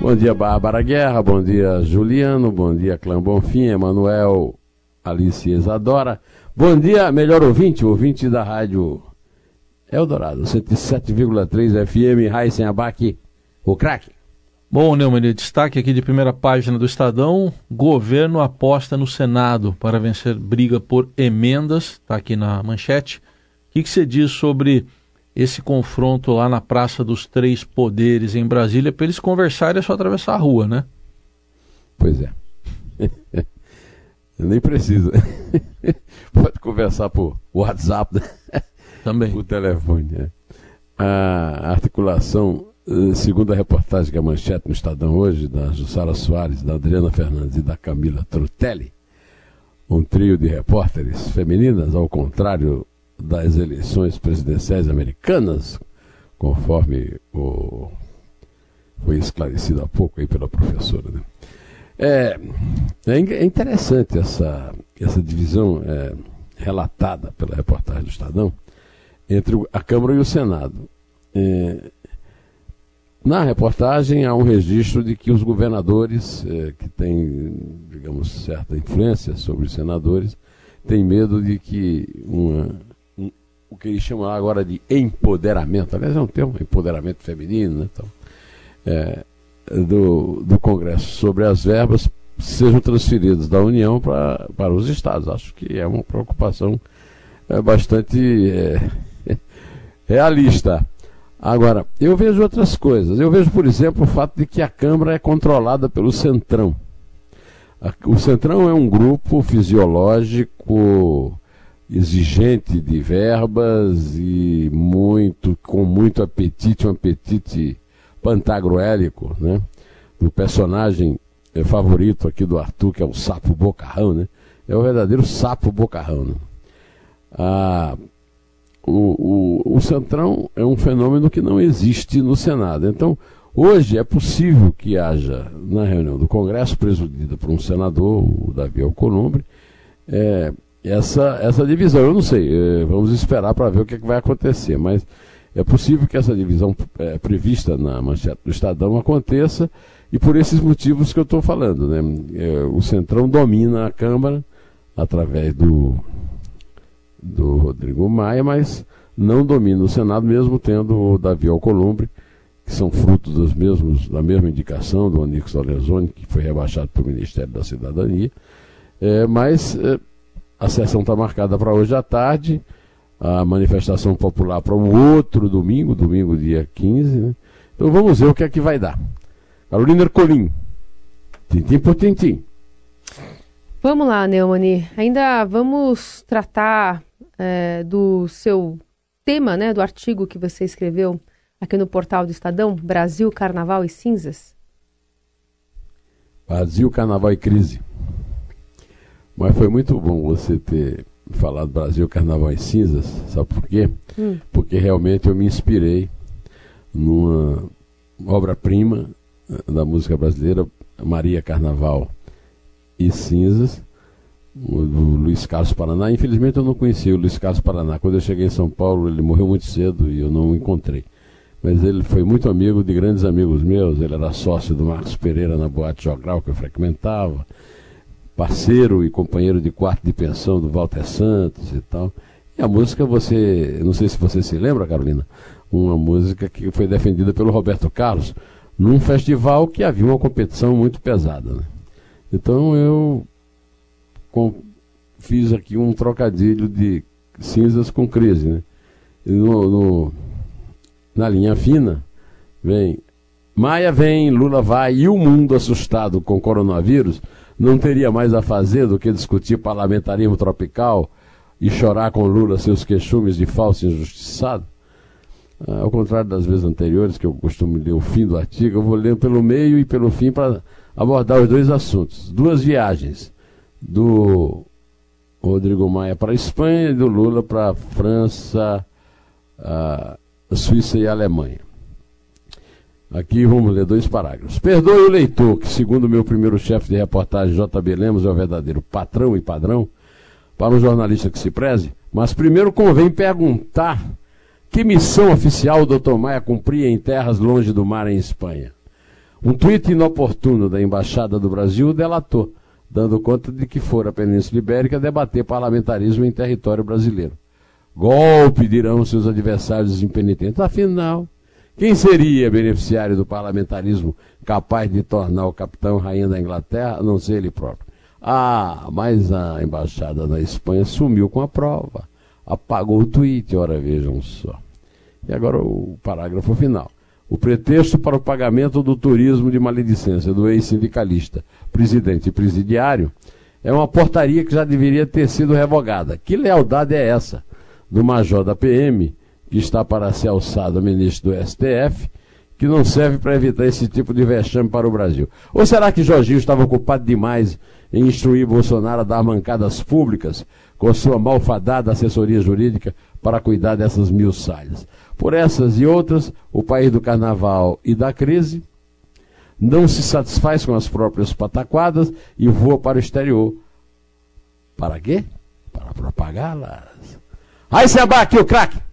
Bom dia, Bárbara Guerra. Bom dia, Juliano. Bom dia, Clã Bonfim, Emanuel, Alice Isadora. Bom dia, melhor ouvinte, ouvinte da rádio Eldorado, 107,3 FM, Raíssen Abac, o craque. Bom, Neumann, destaque aqui de primeira página do Estadão: governo aposta no Senado para vencer briga por emendas, está aqui na manchete. O que, que você diz sobre esse confronto lá na Praça dos Três Poderes em Brasília, para eles conversarem é só atravessar a rua, né? Pois é. Nem precisa. Pode conversar por WhatsApp. Né? Também. Por telefone. Né? A articulação, eh, segundo a reportagem que a manchete no Estadão hoje, da Jussara Soares, da Adriana Fernandes e da Camila Trutelli, um trio de repórteres femininas, ao contrário das eleições presidenciais americanas, conforme o, foi esclarecido há pouco aí pela professora. Né? É, é interessante essa, essa divisão é, relatada pela reportagem do Estadão entre a Câmara e o Senado. É, na reportagem há um registro de que os governadores, é, que têm, digamos, certa influência sobre os senadores, têm medo de que uma o que eles chamam agora de empoderamento, aliás é um termo, empoderamento feminino, né, então, é, do, do Congresso sobre as verbas sejam transferidas da União pra, para os estados. Acho que é uma preocupação é, bastante é, realista. Agora, eu vejo outras coisas. Eu vejo, por exemplo, o fato de que a Câmara é controlada pelo Centrão. O Centrão é um grupo fisiológico exigente de verbas e muito com muito apetite, um apetite pantagruélico, né? Do personagem é, favorito aqui do Arthur, que é o sapo bocarrão, né? É o verdadeiro sapo bocarrão, né? Ah, o, o, o Centrão é um fenômeno que não existe no Senado. Então, hoje é possível que haja, na reunião do Congresso, presidida por um senador, o Davi Alcolumbre, é, essa, essa divisão. Eu não sei, eh, vamos esperar para ver o que, é que, vai acontecer, mas é possível que essa divisão é, prevista na manchete do Estadão aconteça e por esses motivos que eu estou falando. Né? É, o Centrão domina a Câmara através do, do Rodrigo Maia, mas não domina o Senado, mesmo tendo o Davi Alcolumbre, que são frutos dos mesmos, da mesma indicação do Onix Lorenzoni, que foi rebaixado para o Ministério da Cidadania. É, mas a sessão está marcada para hoje à tarde, a manifestação popular para o outro domingo, domingo dia 15. Né? Então vamos ver o que é que vai dar. Carolina Ercolim, tintim por tintim. Vamos lá, Neumani. Ainda vamos tratar é, do seu tema, né, do artigo que você escreveu aqui no portal do Estadão, Brasil, Carnaval e Cinzas? Brasil, Carnaval e Crise. Mas foi muito bom você ter falado Brasil Carnaval em Cinzas, sabe por quê? Hum. Porque realmente eu me inspirei numa obra-prima eh, da música brasileira, Maria Carnaval e Cinzas, do Luiz Carlos Paraná. Infelizmente eu não conheci o Luiz Carlos Paraná. Quando eu cheguei em São Paulo, ele morreu muito cedo e eu não o encontrei. Mas ele foi muito amigo de grandes amigos meus. Ele era sócio do Marcos Pereira na Boate Jogral que eu frequentava parceiro e companheiro de quarto de pensão do Walter Santos e tal. E a música, você, não sei se você se lembra, Carolina, uma música que foi defendida pelo Roberto Carlos num festival que havia uma competição muito pesada. Né? Então eu com, fiz aqui um trocadilho de cinzas com crise. Né? No, no, na linha fina, vem Maia vem, Lula vai e o mundo assustado com coronavírus não teria mais a fazer do que discutir parlamentarismo tropical e chorar com Lula seus queixumes de falso injustiçado? Ah, ao contrário das vezes anteriores, que eu costumo ler o fim do artigo, eu vou ler pelo meio e pelo fim para abordar os dois assuntos. Duas viagens do Rodrigo Maia para a Espanha e do Lula para a França, a Suíça e a Alemanha. Aqui vamos ler dois parágrafos. Perdoe o leitor, que segundo meu primeiro chefe de reportagem, JB Lemos, é o verdadeiro patrão e padrão, para um jornalista que se preze, mas primeiro convém perguntar que missão oficial o Dr. Maia cumpria em terras longe do mar em Espanha. Um tweet inoportuno da Embaixada do Brasil delatou, dando conta de que fora a Península Ibérica debater parlamentarismo em território brasileiro. Golpe, dirão seus adversários impenitentes. Afinal, quem seria beneficiário do parlamentarismo capaz de tornar o capitão rainha da Inglaterra, a não ser ele próprio? Ah, mas a embaixada da Espanha sumiu com a prova. Apagou o tweet, ora vejam só. E agora o parágrafo final. O pretexto para o pagamento do turismo de maledicência do ex-sindicalista, presidente presidiário, é uma portaria que já deveria ter sido revogada. Que lealdade é essa do major da PM que está para ser alçado ministro do STF, que não serve para evitar esse tipo de vexame para o Brasil? Ou será que Jorginho estava ocupado demais em instruir Bolsonaro a dar mancadas públicas com sua malfadada assessoria jurídica para cuidar dessas mil salhas? Por essas e outras, o país do carnaval e da crise não se satisfaz com as próprias pataquadas e voa para o exterior. Para quê? Para propagá-las. Aí se abate o craque!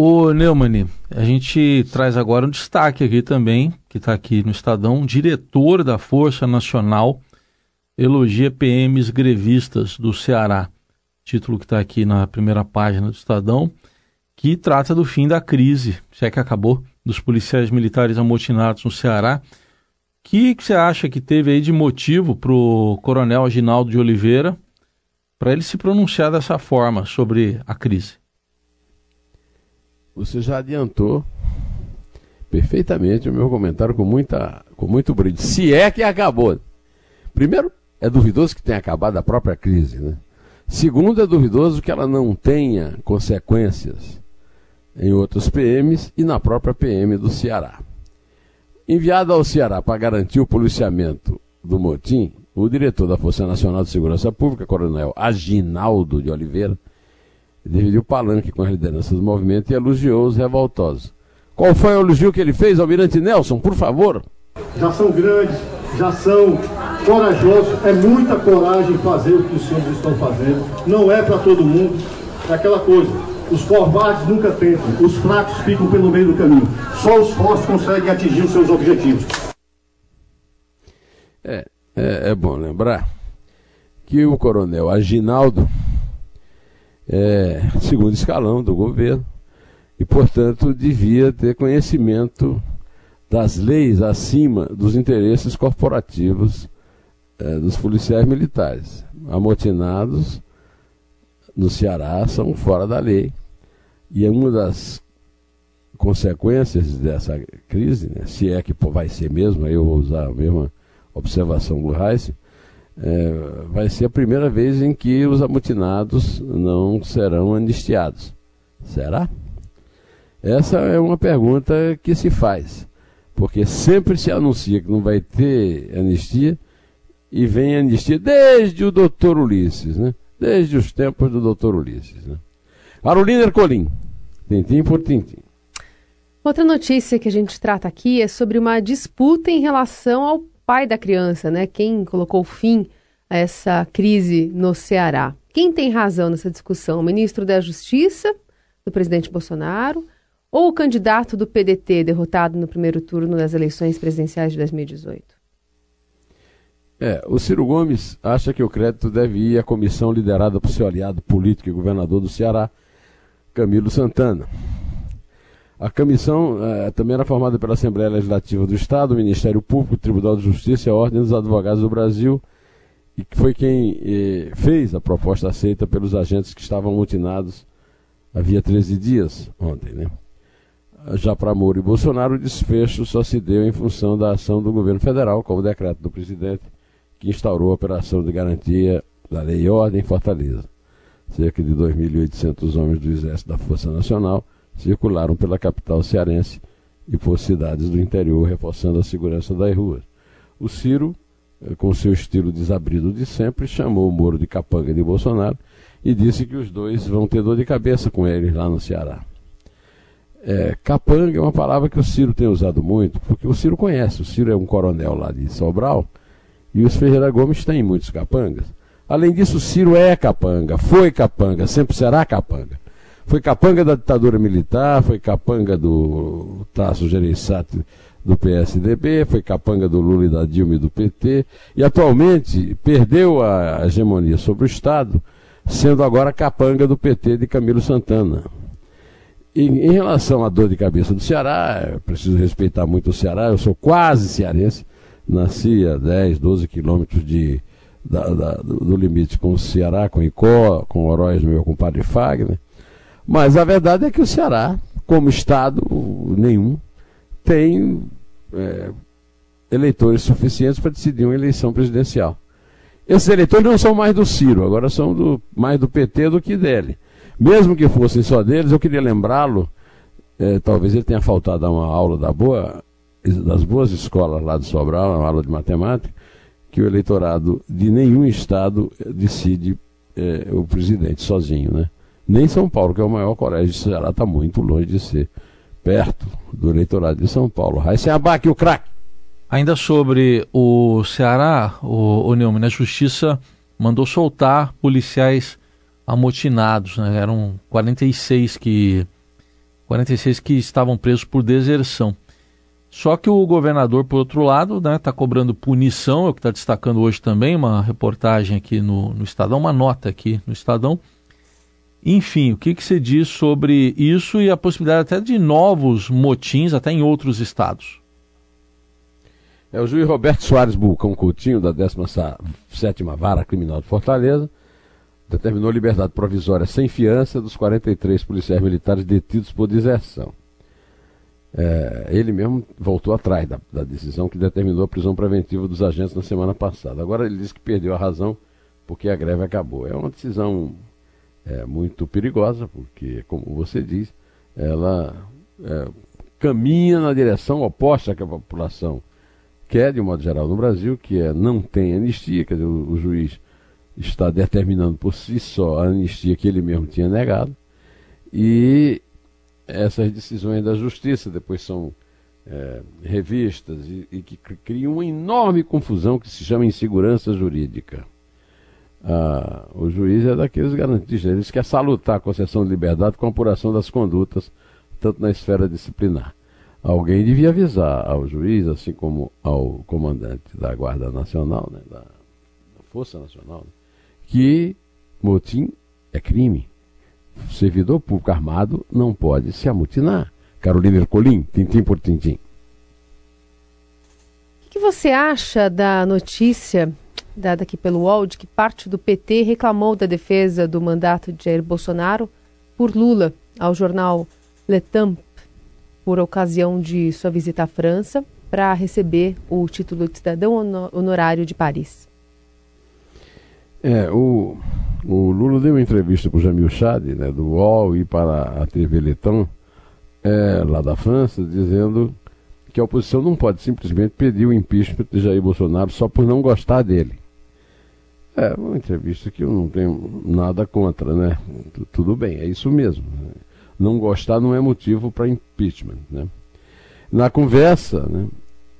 O Neumann, a gente traz agora um destaque aqui também, que está aqui no Estadão, diretor da Força Nacional elogia PMs grevistas do Ceará. Título que está aqui na primeira página do Estadão, que trata do fim da crise, se é que acabou, dos policiais militares amotinados no Ceará. O que, que você acha que teve aí de motivo para o coronel Aginaldo de Oliveira para ele se pronunciar dessa forma sobre a crise? Você já adiantou perfeitamente o meu comentário com, muita, com muito brilho. Se é que acabou. Primeiro, é duvidoso que tenha acabado a própria crise. Né? Segundo, é duvidoso que ela não tenha consequências em outros PMs e na própria PM do Ceará. Enviado ao Ceará para garantir o policiamento do motim, o diretor da Força Nacional de Segurança Pública, Coronel Aginaldo de Oliveira, dividiu o palanque com as lideranças do movimento e elogiou os revoltosos. Qual foi o elogio que ele fez, Almirante Nelson, por favor? Já são grandes, já são corajosos, é muita coragem fazer o que os senhores estão fazendo. Não é para todo mundo, é aquela coisa. Os covardes nunca tentam, os fracos ficam pelo meio do caminho. Só os fortes conseguem atingir os seus objetivos. É, é, é bom lembrar que o coronel Aginaldo é, segundo escalão do governo e, portanto, devia ter conhecimento das leis acima dos interesses corporativos é, dos policiais militares. Amotinados no Ceará são fora da lei. E é uma das consequências dessa crise, né, se é que vai ser mesmo, aí eu vou usar a mesma observação do Reis, é, vai ser a primeira vez em que os amotinados não serão anistiados. Será? Essa é uma pergunta que se faz, porque sempre se anuncia que não vai ter anistia e vem anistia desde o doutor Ulisses, né? desde os tempos do doutor Ulisses. Né? Carolina Ercolim, tintim por tintim. Outra notícia que a gente trata aqui é sobre uma disputa em relação ao pai da criança, né? Quem colocou fim a essa crise no Ceará? Quem tem razão nessa discussão? O ministro da Justiça, do presidente Bolsonaro, ou o candidato do PDT derrotado no primeiro turno das eleições presidenciais de 2018? É, o Ciro Gomes acha que o crédito deve ir à comissão liderada por seu aliado político e governador do Ceará, Camilo Santana. A comissão eh, também era formada pela Assembleia Legislativa do Estado, o Ministério Público, o Tribunal de Justiça e a Ordem dos Advogados do Brasil, e que foi quem eh, fez a proposta aceita pelos agentes que estavam mutinados havia 13 dias ontem. Né? Já para Moro e Bolsonaro, o desfecho só se deu em função da ação do governo federal, com o decreto do presidente, que instaurou a operação de garantia da lei e ordem em Fortaleza. Cerca de 2.800 homens do Exército da Força Nacional circularam pela capital cearense e por cidades do interior, reforçando a segurança das ruas. O Ciro, eh, com seu estilo desabrido de sempre, chamou o Moro de capanga de Bolsonaro e disse que os dois vão ter dor de cabeça com eles lá no Ceará. É, capanga é uma palavra que o Ciro tem usado muito, porque o Ciro conhece. O Ciro é um coronel lá de Sobral e os Ferreira Gomes têm muitos capangas. Além disso, o Ciro é capanga, foi capanga, sempre será capanga. Foi capanga da ditadura militar, foi capanga do Tasso Gereissati do PSDB, foi capanga do Lula e da Dilma e do PT, e atualmente perdeu a hegemonia sobre o Estado, sendo agora capanga do PT de Camilo Santana. E, em relação à dor de cabeça do Ceará, preciso respeitar muito o Ceará, eu sou quase cearense, nasci a 10, 12 quilômetros de, da, da, do limite com o Ceará, com Icó, com Oroz, meu compadre Fagner. Mas a verdade é que o Ceará, como Estado nenhum, tem é, eleitores suficientes para decidir uma eleição presidencial. Esses eleitores não são mais do Ciro, agora são do, mais do PT do que dele. Mesmo que fossem só deles, eu queria lembrá-lo, é, talvez ele tenha faltado a uma aula da boa, das boas escolas lá de Sobral, uma aula de matemática, que o eleitorado de nenhum estado decide é, o presidente sozinho, né? Nem São Paulo, que é o maior colégio de Ceará, está muito longe de ser perto do eleitorado de São Paulo. Raíssa Abac, o craque. Ainda sobre o Ceará, o, o Neumann, a Justiça mandou soltar policiais amotinados, né? eram 46 que, 46 que estavam presos por deserção. Só que o governador, por outro lado, está né, tá cobrando punição, é o que está destacando hoje também, uma reportagem aqui no, no Estadão, uma nota aqui no Estadão. Enfim, o que, que você diz sobre isso e a possibilidade até de novos motins, até em outros estados? É o juiz Roberto Soares Bulcão Coutinho, da 17 Vara Criminal de Fortaleza, determinou liberdade provisória sem fiança dos 43 policiais militares detidos por deserção. É, ele mesmo voltou atrás da, da, decisão que determinou a prisão preventiva dos agentes na semana passada. Agora ele diz que perdeu a razão porque a greve acabou. É uma decisão é, muito perigosa, porque, como você diz, ela é, caminha na direção oposta que a população quer, de modo geral, no Brasil, que é não tem anistia, quer dizer, o, o juiz está determinando por si só a anistia que ele mesmo tinha negado, e essas decisões da justiça depois são é, revistas e, e, que criam uma enorme confusão que se chama insegurança jurídica. Ah, o juiz é daqueles garantistas, eles querem salutar a concessão de liberdade com a apuração das condutas, tanto na esfera disciplinar. Alguém devia avisar ao juiz, assim como ao comandante da Guarda Nacional, né, da, Força Nacional, né, que motim é crime servidor público armado não pode se amutinar. Carolina Ercolim, tintim por tintim. O que você acha da notícia dada aqui pelo UOL de que parte do PT reclamou da defesa do mandato de Jair Bolsonaro por Lula ao jornal Le Temps por ocasião de sua visita à França para receber o título de cidadão honorário de Paris? É, o, o Lula deu uma entrevista para o Jamil Chad, né, do UOL, e para a TV Letão, é, lá da França, dizendo que a oposição não pode simplesmente pedir o impeachment de Jair Bolsonaro só por não gostar dele. É uma entrevista que eu não tenho nada contra, né? Tudo bem, é isso mesmo. Não gostar não é motivo para impeachment, né? Na conversa, né,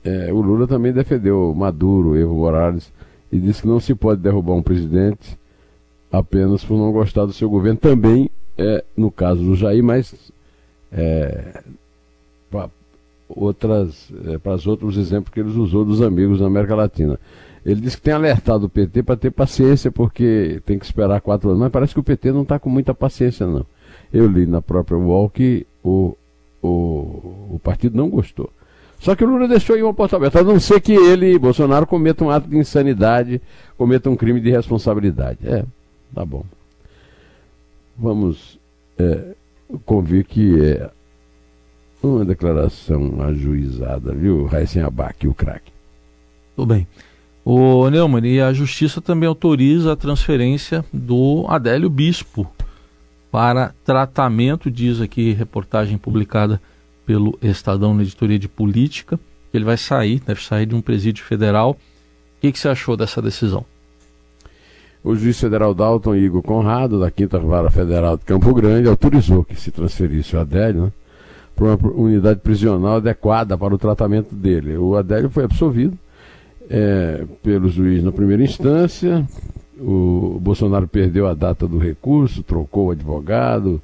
é, o Lula também defendeu Maduro, Evo Morales, e disse que não se pode derrubar um presidente apenas por não gostar do seu governo. Também é no caso do Jair, mas é, outras é, para os outros exemplos que ele usou dos amigos da América Latina. Ele disse que tem alertado o PT para ter paciência, porque tem que esperar quatro anos. Mas parece que o PT não está com muita paciência, não. Eu li na própria UOL que o, o, o partido não gostou. Só que o Lula deixou aí uma porta aberta, a não ser que ele, Bolsonaro, cometa um ato de insanidade, cometa um crime de responsabilidade. É, tá bom. Vamos é, convir que é uma declaração ajuizada, viu, Raíssen Abac, o craque. Tudo bem. O Neumann, e a Justiça também autoriza a transferência do Adélio Bispo para tratamento, diz aqui reportagem publicada pelo Estadão na editoria de política, Ele vai sair, deve sair de um presídio federal. O que, que você achou dessa decisão? O juiz federal Dalton Igor Conrado, da Quinta Vara Federal de Campo Grande, autorizou que se transferisse o Adélio né, para uma unidade prisional adequada para o tratamento dele. O Adélio foi absolvido é, pelo juiz na primeira instância. O Bolsonaro perdeu a data do recurso, trocou o advogado,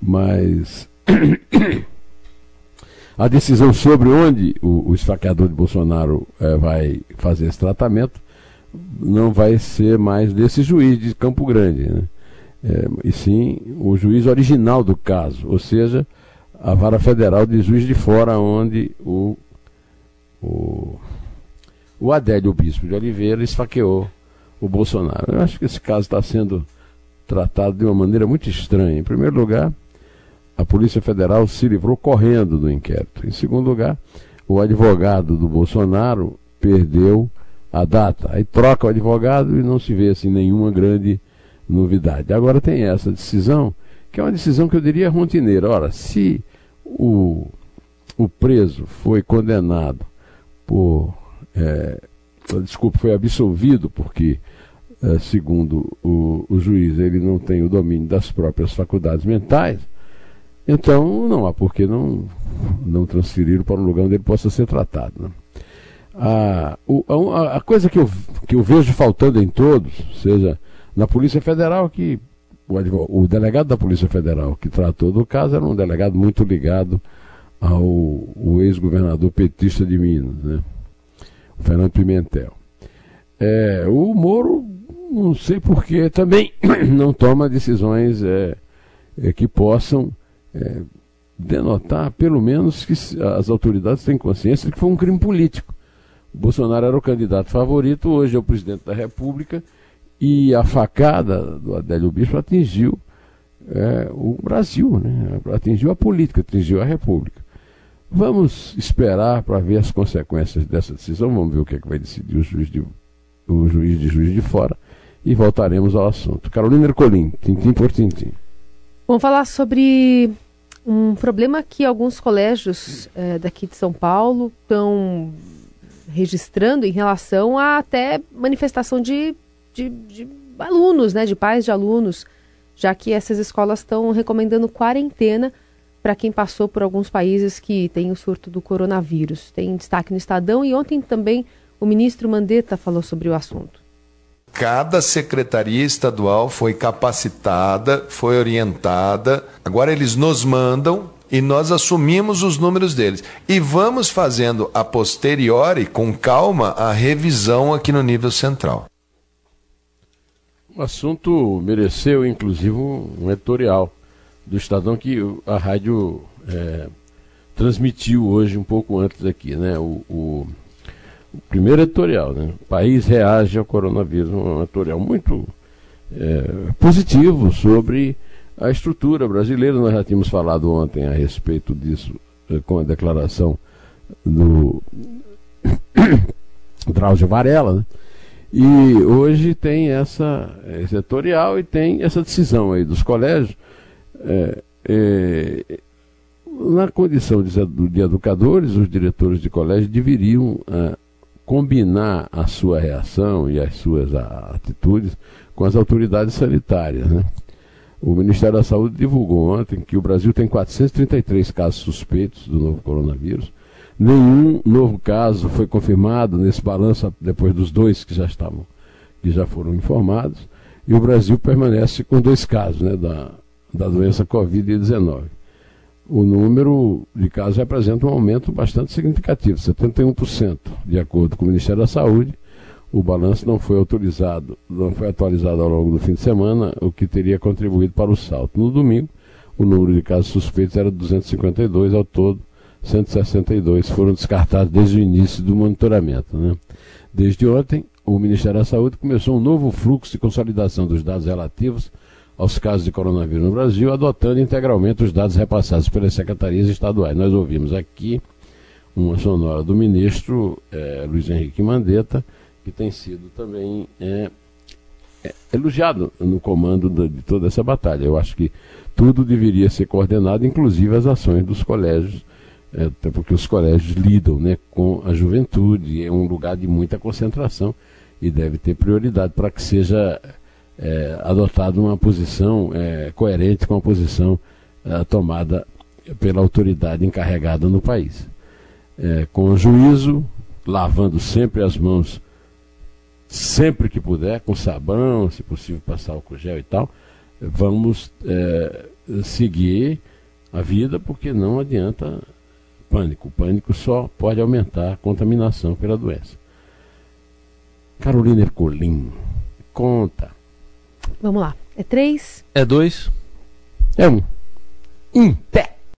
mas a decisão sobre onde o, o esfaqueador de Bolsonaro é, vai fazer esse tratamento não vai ser mais desse juiz de Campo Grande, né? é, e sim o juiz original do caso, ou seja, a vara federal de juiz de fora, onde o, o, o Adélio Bispo de Oliveira esfaqueou o Bolsonaro. Eu acho que esse caso está sendo tratado de uma maneira muito estranha. Em primeiro lugar, a Polícia Federal se livrou correndo do inquérito. Em segundo lugar, o advogado do Bolsonaro perdeu a data. Aí troca o advogado e não se vê assim nenhuma grande novidade. Agora tem essa decisão, que é uma decisão que eu diria rotineira. Ora, se o, o preso foi condenado por. É, desculpe, foi absolvido porque, é, segundo o, o juiz, ele não tem o domínio das próprias faculdades mentais então, não há por que não, não transferir para um lugar onde ele possa ser tratado. Né? A, a, a, coisa que eu, que eu vejo faltando em todos, seja na Polícia Federal, que o, o delegado da Polícia Federal que tratou do caso era um delegado muito ligado ao ex-governador petista de Minas, né? o Fernando Pimentel. É, o Moro, não sei porquê, também não toma decisões é, é, que possam é, denotar, pelo menos, que as autoridades têm consciência de que foi um crime político. O Bolsonaro era o candidato favorito, hoje é o presidente da República, e a facada do Adélio Bispo atingiu é, o Brasil, né? atingiu a política, atingiu a República. Vamos esperar para ver as consequências dessa decisão, vamos ver o que, é que vai decidir o juiz, de, o juiz de juiz de fora e voltaremos ao assunto. Carolina Ercolim, tintim por tintim. Vamos falar sobre um problema que alguns colégios é, daqui de São Paulo estão registrando em relação a até manifestação de, de, de, alunos, né, de pais de alunos, já que essas escolas estão recomendando quarentena para quem passou por alguns países que têm o surto do coronavírus. Tem destaque no Estadão e ontem também o ministro Mandetta falou sobre o assunto. Cada secretaria estadual foi capacitada, foi orientada. Agora eles nos mandam e nós assumimos os números deles. E vamos fazendo a posteriori, com calma, a revisão aqui no nível central. O assunto mereceu, inclusive, um editorial do Estadão que a rádio é, transmitiu hoje, um pouco antes aqui. Né? O, o primeiro editorial, né? O país reage ao coronavírus, um editorial muito é, positivo sobre a estrutura brasileira. Nós já tínhamos falado ontem a respeito disso é, com a declaração do Drauzio Varela, né? E hoje tem essa esse editorial e tem essa decisão aí dos colégios. É, é, na condição de, de, educadores, os diretores de colégio deveriam é, combinar a sua reação e as suas atitudes com as autoridades sanitárias. Né? O Ministério da Saúde divulgou ontem que o Brasil tem 433 casos suspeitos do novo coronavírus. Nenhum novo caso foi confirmado nesse balanço depois dos dois que já estavam, que já foram informados. E o Brasil permanece com dois casos né, da, da doença Covid-19 o número de casos representa um aumento bastante significativo, 71%, de acordo com o Ministério da Saúde. O balanço não foi autorizado, não foi atualizado ao longo do fim de semana, o que teria contribuído para o salto. No domingo, o número de casos suspeitos era 252, ao todo 162 foram descartados desde o início do monitoramento. Né? Desde ontem, o Ministério da Saúde começou um novo fluxo de consolidação dos dados relativos aos casos de coronavírus no Brasil, adotando integralmente os dados repassados pelas secretarias estaduais. Nós ouvimos aqui uma sonora do ministro é, Luiz Henrique Mandetta, que tem sido também é, é, elogiado no comando de, toda essa batalha. Eu acho que tudo deveria ser coordenado, inclusive as ações dos colégios até porque os colégios lidam né, com a juventude, é um lugar de muita concentração e deve ter prioridade para que seja é, adotada uma posição é, coerente com a posição é, tomada pela autoridade encarregada no país. É, com juízo, lavando sempre as mãos, sempre que puder, com sabão, se possível passar álcool gel e tal, vamos é, seguir a vida, porque não adianta pânico. O pânico só pode aumentar a contaminação pela doença. Carolina Ercolim, conta. Vamos lá. É três? É dois? É um. Em pé.